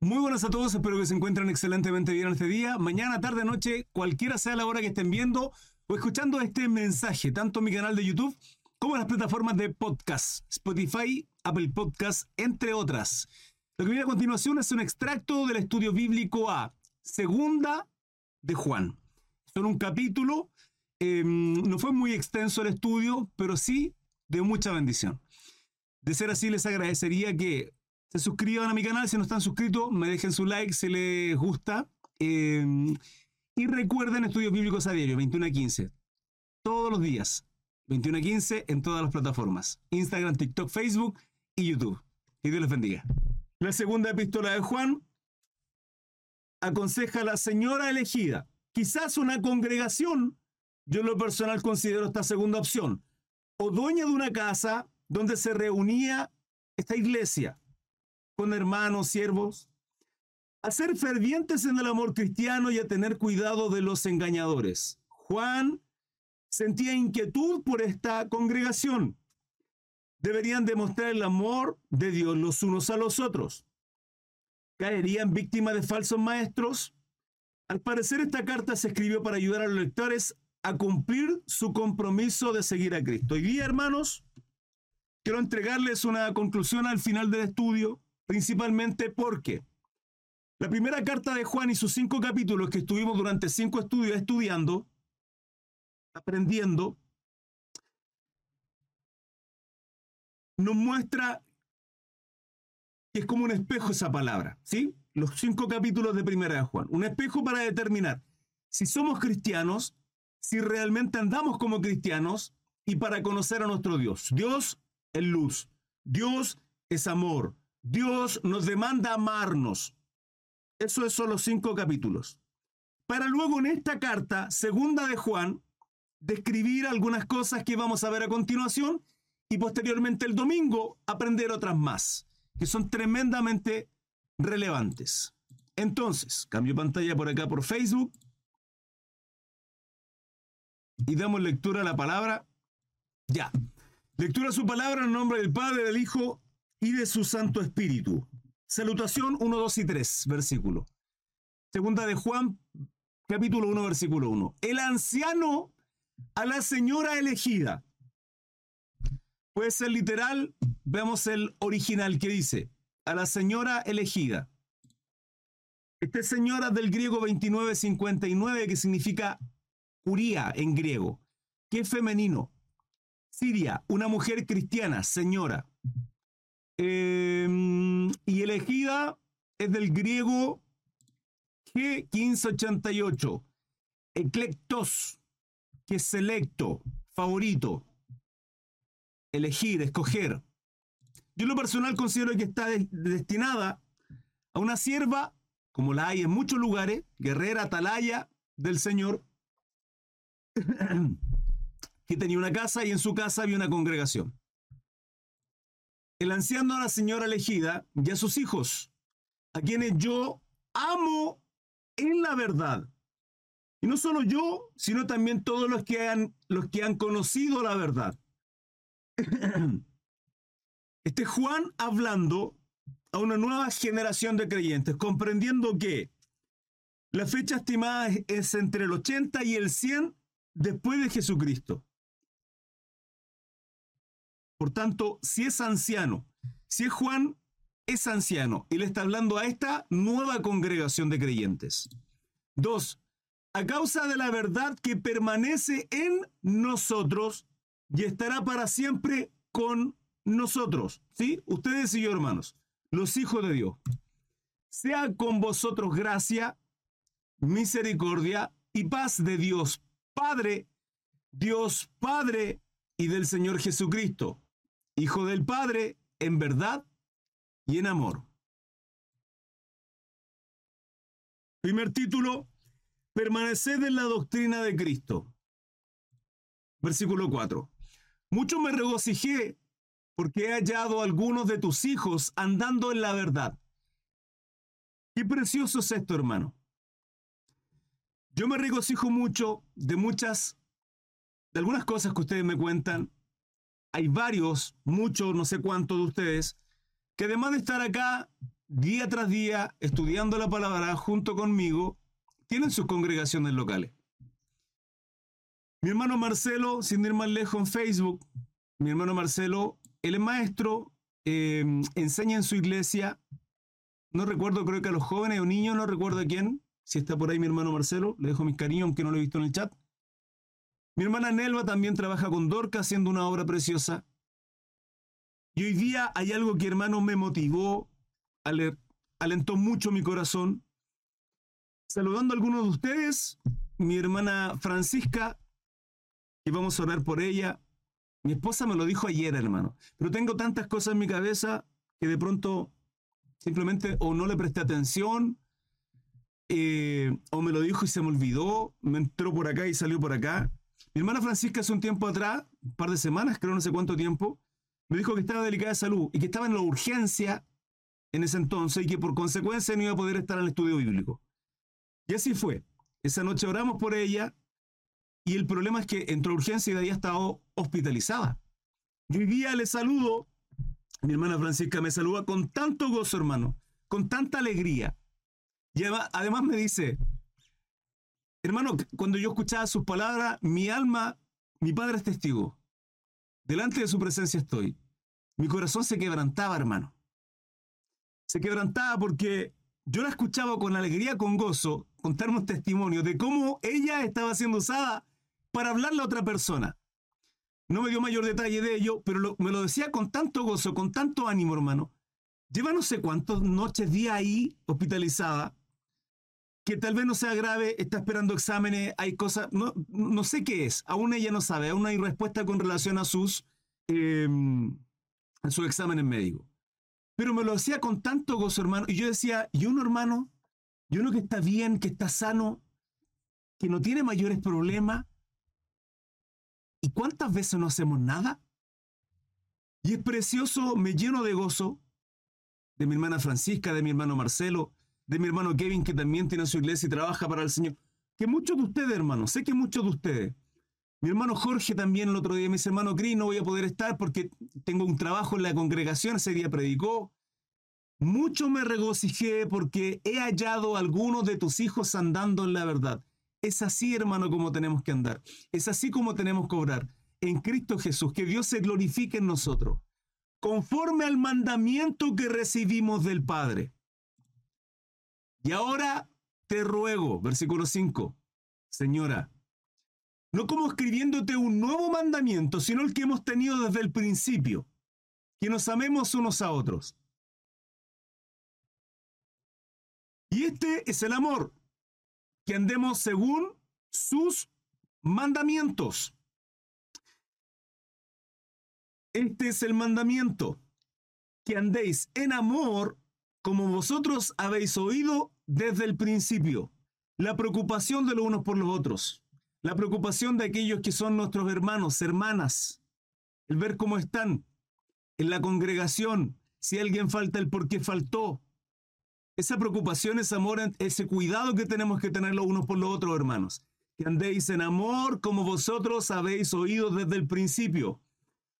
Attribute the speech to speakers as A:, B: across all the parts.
A: Muy buenas a todos, espero que se encuentren excelentemente bien este día. Mañana, tarde, noche, cualquiera sea la hora que estén viendo o escuchando este mensaje, tanto en mi canal de YouTube como en las plataformas de podcast, Spotify, Apple Podcast, entre otras. Lo que viene a continuación es un extracto del estudio bíblico A, segunda de Juan. Son un capítulo, em, no fue muy extenso el estudio, pero sí de mucha bendición. De ser así, les agradecería que se suscriban a mi canal si no están suscritos, me dejen su like si les gusta. Em, y recuerden estudios bíblicos a diario, 21 a 15. Todos los días, 21 a 15 en todas las plataformas. Instagram, TikTok, Facebook y YouTube. Que Dios les bendiga. La segunda epístola de Juan aconseja a la señora elegida. Quizás una congregación, yo en lo personal considero esta segunda opción, o dueña de una casa donde se reunía esta iglesia con hermanos, siervos, a ser fervientes en el amor cristiano y a tener cuidado de los engañadores. Juan sentía inquietud por esta congregación. Deberían demostrar el amor de Dios los unos a los otros. ¿Caerían víctimas de falsos maestros? Al parecer esta carta se escribió para ayudar a los lectores a cumplir su compromiso de seguir a Cristo. Hoy día, hermanos, quiero entregarles una conclusión al final del estudio principalmente porque la primera carta de Juan y sus cinco capítulos que estuvimos durante cinco estudios estudiando, aprendiendo, nos muestra que es como un espejo esa palabra, ¿sí? Los cinco capítulos de primera de Juan. Un espejo para determinar si somos cristianos, si realmente andamos como cristianos y para conocer a nuestro Dios. Dios es luz, Dios es amor, Dios nos demanda amarnos. Eso son los cinco capítulos. Para luego en esta carta, segunda de Juan, describir algunas cosas que vamos a ver a continuación y posteriormente el domingo aprender otras más, que son tremendamente relevantes. Entonces, cambio pantalla por acá por Facebook y damos lectura a la palabra. Ya. Lectura a su palabra en nombre del Padre, del Hijo y de su Santo Espíritu. Salutación 1, 2 y 3, versículo. Segunda de Juan, capítulo 1, versículo 1. El anciano a la señora elegida. Puede ser literal, veamos el original que dice, a la señora elegida. Esta señora del griego 2959 que significa Uría en griego, que es femenino. Siria, una mujer cristiana, señora. Em, y elegida es del griego G1588. Eclectos, que es selecto, favorito. Elegir, escoger. Yo lo personal considero que está destinada a una sierva, como la hay en muchos lugares, guerrera, atalaya del Señor, que tenía una casa y en su casa había una congregación el anciano a la señora elegida y a sus hijos, a quienes yo amo en la verdad. Y no solo yo, sino también todos los que han, los que han conocido la verdad. Este Juan hablando a una nueva generación de creyentes, comprendiendo que la fecha estimada es entre el 80 y el 100 después de Jesucristo. Por tanto, si es anciano, si es Juan, es anciano. Y le está hablando a esta nueva congregación de creyentes. Dos, a causa de la verdad que permanece en nosotros y estará para siempre con nosotros. ¿Sí? Ustedes y yo, hermanos, los hijos de Dios. Sea con vosotros gracia, misericordia y paz de Dios Padre, Dios Padre y del Señor Jesucristo Hijo del Padre en verdad y en amor. Primer título, permaneced en la doctrina de Cristo. Versículo 4. Mucho me regocijé porque he hallado algunos de tus hijos andando en la verdad. Qué precioso es esto, hermano. Yo me regocijo mucho de muchas, de algunas cosas que ustedes me cuentan, hay varios, muchos, no sé cuántos de ustedes, que además de estar acá día tras día estudiando la palabra junto conmigo, tienen sus congregaciones locales. Mi hermano Marcelo, sin ir más lejos en Facebook, mi hermano Marcelo, él es maestro, em, enseña en su iglesia, no recuerdo, creo que a los jóvenes o niños, no recuerdo a quién, si está por ahí mi hermano Marcelo, le dejo mis cariños, aunque no lo he visto en el chat. Mi hermana Nelva también trabaja con Dorca haciendo una obra preciosa. Y hoy día hay algo que hermano me motivó, alentó mucho mi corazón. Saludando a algunos de ustedes, mi hermana Francisca, y vamos a orar por ella. Mi esposa me lo dijo ayer, hermano, pero tengo tantas cosas en mi cabeza que de pronto simplemente o no le presté atención, eh, o me lo dijo y se me olvidó, me entró por acá y salió por acá. Mi hermana Francisca hace un tiempo atrás, un par de semanas, creo no sé cuánto tiempo, me dijo que estaba delicada de salud y que estaba en la urgencia en ese entonces y que por consecuencia no iba a poder estar en el estudio bíblico. Y así fue. Esa noche oramos por ella y el problema es que entró a urgencia y de ahí ha estado hospitalizada. Y hoy día le saludo, mi hermana Francisca me saluda con tanto gozo, hermano, con tanta alegría. Y además me dice, hermano, cuando yo escuchaba sus palabras, mi alma, mi padre es testigo. Delante de su presencia estoy. Mi corazón se quebrantaba, hermano. Se quebrantaba porque yo la escuchaba con alegría, con gozo, contarme un testimonio de cómo ella estaba siendo usada para hablarle a otra persona. No me dio mayor detalle de ello, pero me lo decía con tanto gozo, con tanto ánimo, hermano. Lleva no sé cuántas noches, días ahí, hospitalizada, que tal vez no sea grave, está esperando exámenes, hay cosas, no, no sé qué es, aún ella no sabe, aún hay respuesta con relación a sus, eh, a sus exámenes médicos. Pero me lo hacía con tanto gozo, hermano, y yo decía, ¿y uno, hermano? ¿Y uno que está bien, que está sano, que no tiene mayores problemas? ¿Y cuántas veces no hacemos nada? Y es precioso, me lleno de gozo, de mi hermana Francisca, de mi hermano Marcelo, de mi hermano Kevin, que también tiene su iglesia y trabaja para el Señor. Que muchos de ustedes, hermano, sé que muchos de ustedes. Mi hermano Jorge también el otro día me dice, hermano Cris, no voy a poder estar porque tengo un trabajo en la congregación, ese día predicó. Mucho me regocijé porque he hallado a algunos de tus hijos andando en la verdad. Es así, hermano, como tenemos que andar. Es así como tenemos que obrar. En Cristo Jesús, que Dios se glorifique en nosotros. Conforme al mandamiento que recibimos del Padre. Y ahora te ruego, versículo 5, Señora, no como escribiéndote un nuevo mandamiento, sino el que hemos tenido desde el principio, que nos amemos unos a otros. Y este es el amor, que andemos según sus mandamientos. Este es el mandamiento, que andéis en amor como vosotros habéis oído desde el principio. La preocupación de los unos por los otros. La preocupación de aquellos que son nuestros hermanos, hermanas. El ver cómo están en la congregación. Si alguien falta, el por qué faltó. Esa preocupación, ese amor, ese cuidado que tenemos que tener los unos por los otros, hermanos. Que andéis en amor como vosotros habéis oído desde el principio.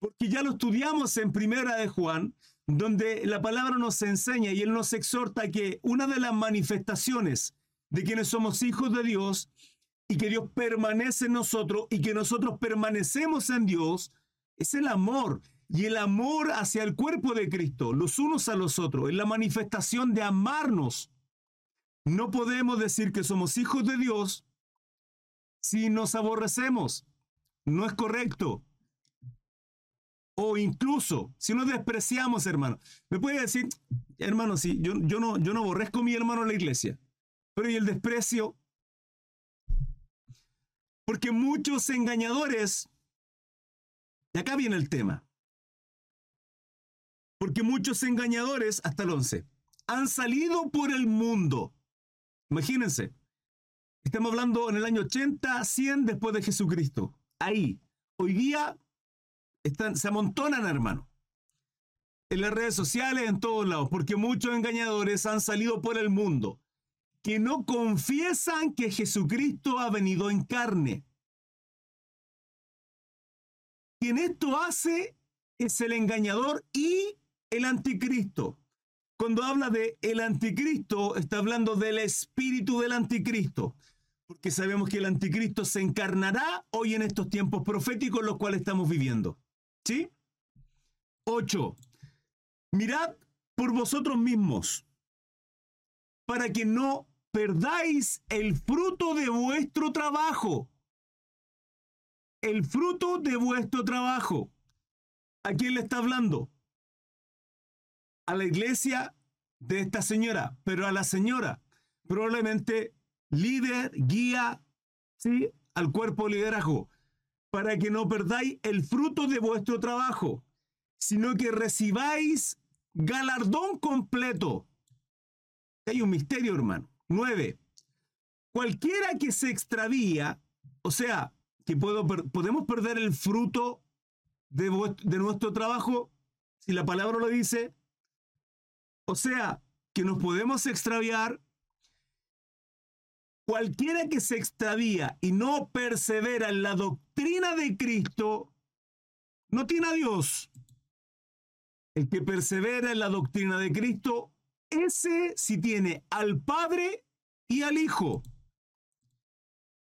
A: Porque ya lo estudiamos en Primera de Juan, donde la palabra nos enseña y Él nos exhorta que una de las manifestaciones de quienes somos hijos de Dios y que Dios permanece en nosotros y que nosotros permanecemos en Dios es el amor. Y el amor hacia el cuerpo de Cristo, los unos a los otros, es la manifestación de amarnos. No podemos decir que somos hijos de Dios si nos aborrecemos. No es correcto. O incluso, si nos despreciamos, hermano, me puede decir, hermano, sí, yo, yo, no, yo no aborrezco a mi hermano en la iglesia, pero ¿y el desprecio? Porque muchos engañadores, y acá viene el tema, porque muchos engañadores, hasta el 11, han salido por el mundo. Imagínense, estamos hablando en el año 80, 100 después de Jesucristo. Ahí, hoy día se amontonan, hermano. En las redes sociales, en todos lados, porque muchos engañadores han salido por el mundo que no confiesan que Jesucristo ha venido en carne. Quien esto hace es el engañador y el anticristo. Cuando habla de el anticristo, está hablando del espíritu del anticristo, porque sabemos que el anticristo se encarnará hoy en estos tiempos proféticos los cuales estamos viviendo. ¿Sí? 8. Mirad por vosotros mismos, para que no perdáis el fruto de vuestro trabajo. El fruto de vuestro trabajo. ¿A quién le está hablando? A la iglesia de esta señora, pero a la señora, probablemente líder, guía, ¿sí? Al cuerpo de liderazgo, para que no perdáis el fruto de vuestro trabajo, sino que recibáis galardón completo. Hay un misterio, hermano. 9. Cualquiera que se extravía, o sea, que puedo, podemos perder el fruto de, de nuestro trabajo, si la palabra lo dice, o sea, que nos podemos extraviar. Cualquiera que se extravía y no persevera en la doctrina de Cristo, no tiene a Dios. El que persevera en la doctrina de Cristo ese sí tiene al Padre y al Hijo.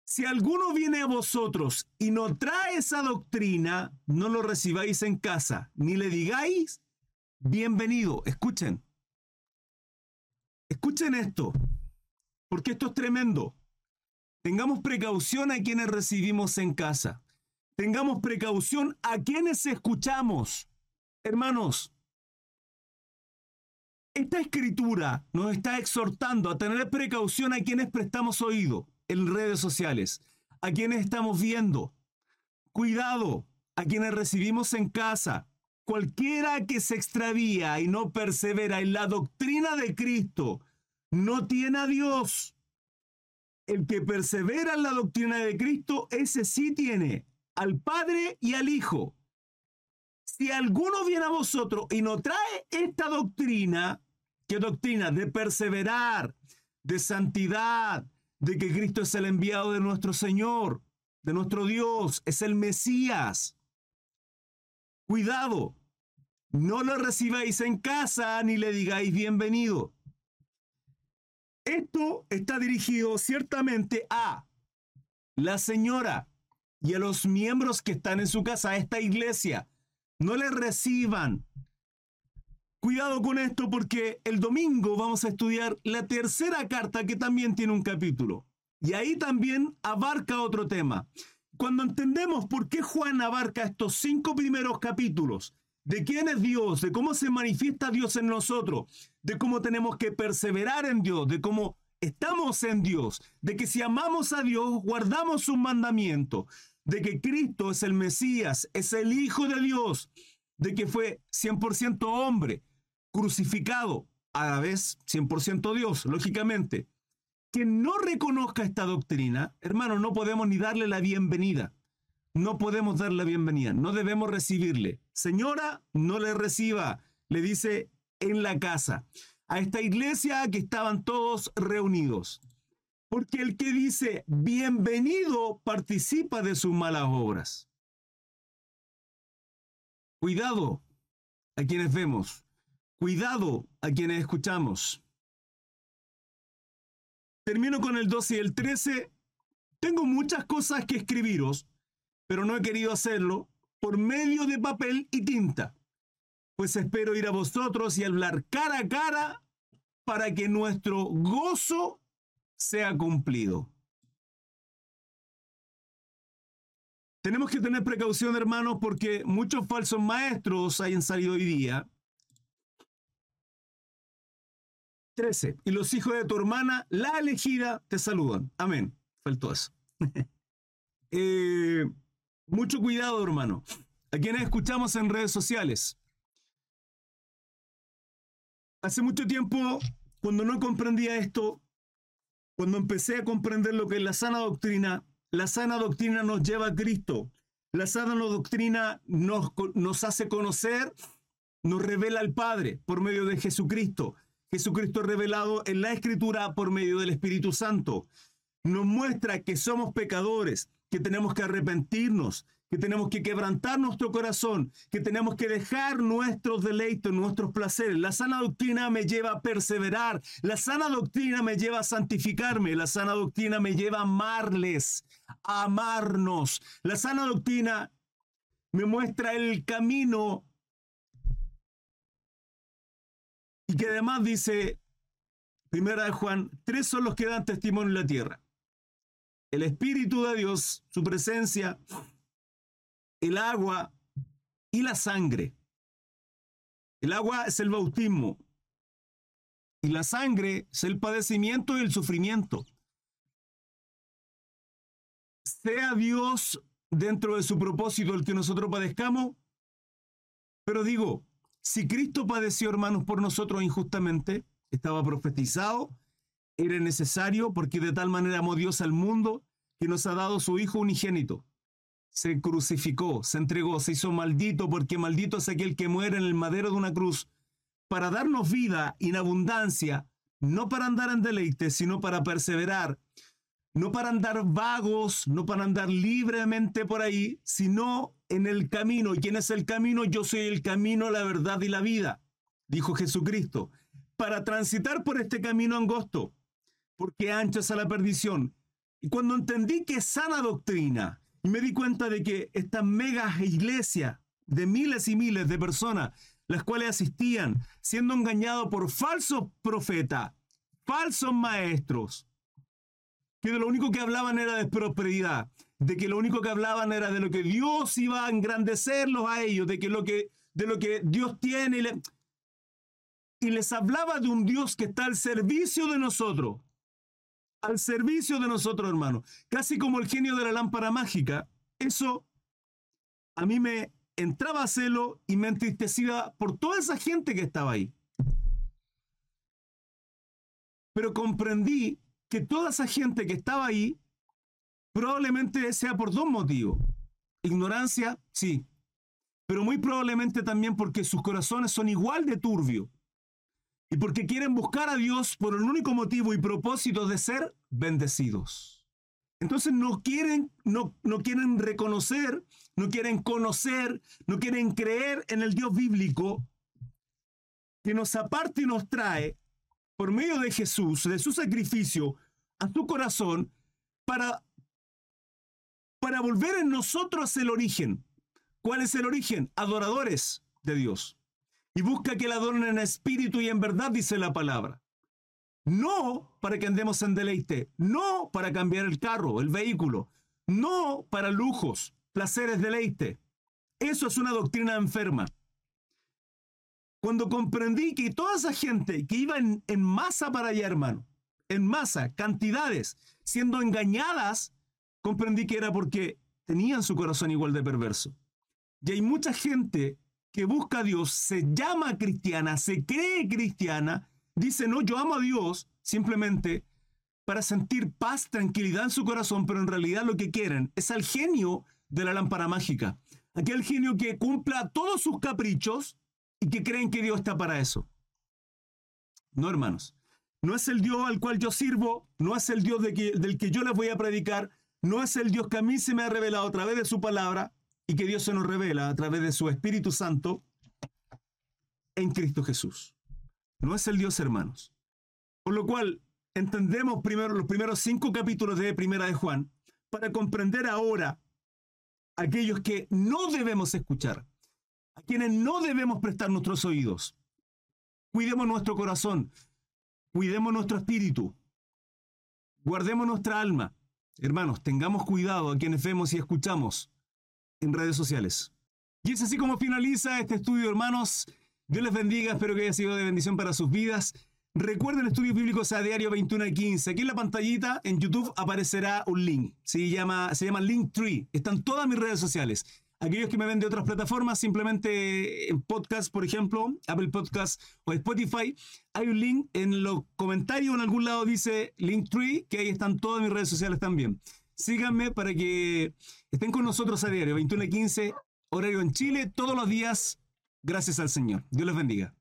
A: Si alguno viene a vosotros y no trae esa doctrina, no lo recibáis en casa, ni le digáis, bienvenido. Escuchen. Escuchen esto, porque esto es tremendo. Tengamos precaución a quienes recibimos en casa. Tengamos precaución a quienes escuchamos. Hermanos, esta escritura nos está exhortando a tener precaución a quienes prestamos oído en redes sociales, a quienes estamos viendo. Cuidado a quienes recibimos en casa. Cualquiera que se extravía y no persevera en la doctrina de Cristo no tiene a Dios. El que persevera en la doctrina de Cristo, ese sí tiene al Padre y al Hijo. Si alguno viene a vosotros y no trae esta doctrina, ¿Qué doctrina? De perseverar, de santidad, de que Cristo es el enviado de nuestro Señor, de nuestro Dios, es el Mesías. Cuidado, no lo recibáis en casa ni le digáis bienvenido. Esto está dirigido ciertamente a la señora y a los miembros que están en su casa, a esta iglesia. No le reciban, Cuidado con esto porque el domingo vamos a estudiar la tercera carta que también tiene un capítulo. Y ahí también abarca otro tema. Cuando entendemos por qué Juan abarca estos cinco primeros capítulos, de quién es Dios, de cómo se manifiesta Dios en nosotros, de cómo tenemos que perseverar en Dios, de cómo estamos en Dios, de que si amamos a Dios, guardamos sus mandamientos, de que Cristo es el Mesías, es el Hijo de Dios, de que fue 100% hombre, crucificado, a la vez 100% Dios, lógicamente, que no reconozca esta doctrina, hermano, no podemos ni darle la bienvenida. No podemos darle la bienvenida, no debemos recibirle. Señora, no le reciba, le dice en la casa, a esta iglesia que estaban todos reunidos. Porque el que dice bienvenido participa de sus malas obras. Cuidado a quienes vemos. Cuidado a quienes escuchamos. Termino con el 12 y el 13. Tengo muchas cosas que escribiros, pero no he querido hacerlo por medio de papel y tinta, pues espero ir a vosotros y hablar cara a cara para que nuestro gozo sea cumplido. Tenemos que tener precaución, hermanos, porque muchos falsos maestros hayan salido hoy día 13. Y los hijos de tu hermana, la elegida, te saludan. Amén. Faltó eso. Eh, mucho cuidado, hermano. A quienes escuchamos en redes sociales. Hace mucho tiempo, cuando no comprendía esto, cuando empecé a comprender lo que es la sana doctrina, la sana doctrina nos lleva a Cristo. La sana doctrina nos, nos hace conocer, nos revela al Padre por medio de Jesucristo. Jesucristo revelado en la Escritura por medio del Espíritu Santo. Nos muestra que somos pecadores, que tenemos que arrepentirnos, que tenemos que quebrantar nuestro corazón, que tenemos que dejar nuestros deleites, nuestros placeres. La sana doctrina me lleva a perseverar, la sana doctrina me lleva a santificarme, la sana doctrina me lleva a amarles, a amarnos. La sana doctrina me muestra el camino y que además dice, primera de Juan, tres son los que dan testimonio en la tierra. El Espíritu de Dios, su presencia, el agua y la sangre. El agua es el bautismo y la sangre es el padecimiento y el sufrimiento. Sea Dios dentro de su propósito el que nosotros padezcamos, pero digo, si Cristo padeció, hermanos, por nosotros injustamente, estaba profetizado, era necesario porque de tal manera amó Dios al mundo que nos ha dado su Hijo unigénito se crucificó, se entregó, se hizo maldito, porque maldito es aquel que muere en el madero de una cruz, para darnos vida en abundancia, no para andar en deleite, sino para perseverar, no para andar vagos, no para andar libremente por ahí, sino en el camino. ¿Y quién es el camino? Yo soy el camino, la verdad y la vida, dijo Jesucristo, para transitar por este camino angosto, porque ancho es a la perdición. Y cuando entendí que sana doctrina, me di cuenta de que esta mega iglesia de miles y miles de personas, las cuales asistían, siendo engañados por falsos profetas, falsos maestros, que de lo único que hablaban era de prosperidad, de que lo único que hablaban era de lo que Dios iba a engrandecerlos a ellos, de que lo que, de lo que Dios tiene. y les hablaba de un Dios que está al servicio de nosotros al servicio de nosotros, hermanos. Casi como el genio de la lámpara mágica. Eso a mí me entraba a celo y me entristecía por toda esa gente que estaba ahí. Pero comprendí que toda esa gente que estaba ahí probablemente sea por dos motivos. Ignorancia, sí, pero muy probablemente también porque sus corazones son igual de turbios y porque quieren buscar a Dios por el único motivo y propósito de ser bendecidos. Entonces no quieren, no, no quieren reconocer, no quieren conocer, no quieren creer en el Dios bíblico que nos aparte y nos trae por medio de Jesús, de su sacrificio, a tu corazón para, para volver en nosotros el origen. ¿Cuál es el origen? Adoradores de Dios y busca que la adoren en espíritu y en verdad, dice la palabra. No para que andemos en deleite, no para cambiar el carro, el vehículo, no para lujos, placeres, deleite. Eso es una doctrina enferma. Cuando comprendí que toda esa gente que iba en, en masa para allá, hermano, en masa, cantidades, siendo engañadas, comprendí que era porque tenían su corazón igual de perverso. Y hay mucha gente que busca a Dios, se llama cristiana, se cree cristiana, dice, no, yo amo a Dios simplemente para sentir paz, tranquilidad en su corazón, pero en realidad lo que quieren es al genio de la lámpara mágica. Aquel genio que cumpla todos sus caprichos y que creen que Dios está para eso. No, hermanos. No es el Dios al cual yo sirvo, no es el Dios del que yo les voy a predicar, no es el Dios que a mí se me ha revelado a través de su palabra, y que Dios se nos revela a través de su Espíritu Santo en Cristo Jesús. No es el Dios, hermanos. Por lo cual, entendemos primero los primeros cinco capítulos de Primera de Juan para comprender ahora aquellos que no debemos escuchar, a quienes no debemos prestar nuestros oídos. Cuidemos nuestro corazón, cuidemos nuestro espíritu, guardemos nuestra alma. Hermanos, tengamos cuidado a quienes vemos y escuchamos en redes sociales. Y es así como finaliza este estudio, hermanos. Dios les bendiga, espero que haya sido de bendición para sus vidas. Recuerden estudios bíblicos a diario 21 y 15. Aquí en la pantallita, en YouTube, aparecerá un link. Se llama, se llama Linktree. Están todas mis redes sociales. Aquellos que me ven de otras plataformas, simplemente en podcast, por ejemplo, Apple Podcast o Spotify, hay un link en los comentarios en algún lado dice Linktree, que ahí están todas mis redes sociales también. Síganme para que estén con nosotros a diario, 21 y 15, horario en Chile, todos los días. Gracias al Señor. Dios les bendiga.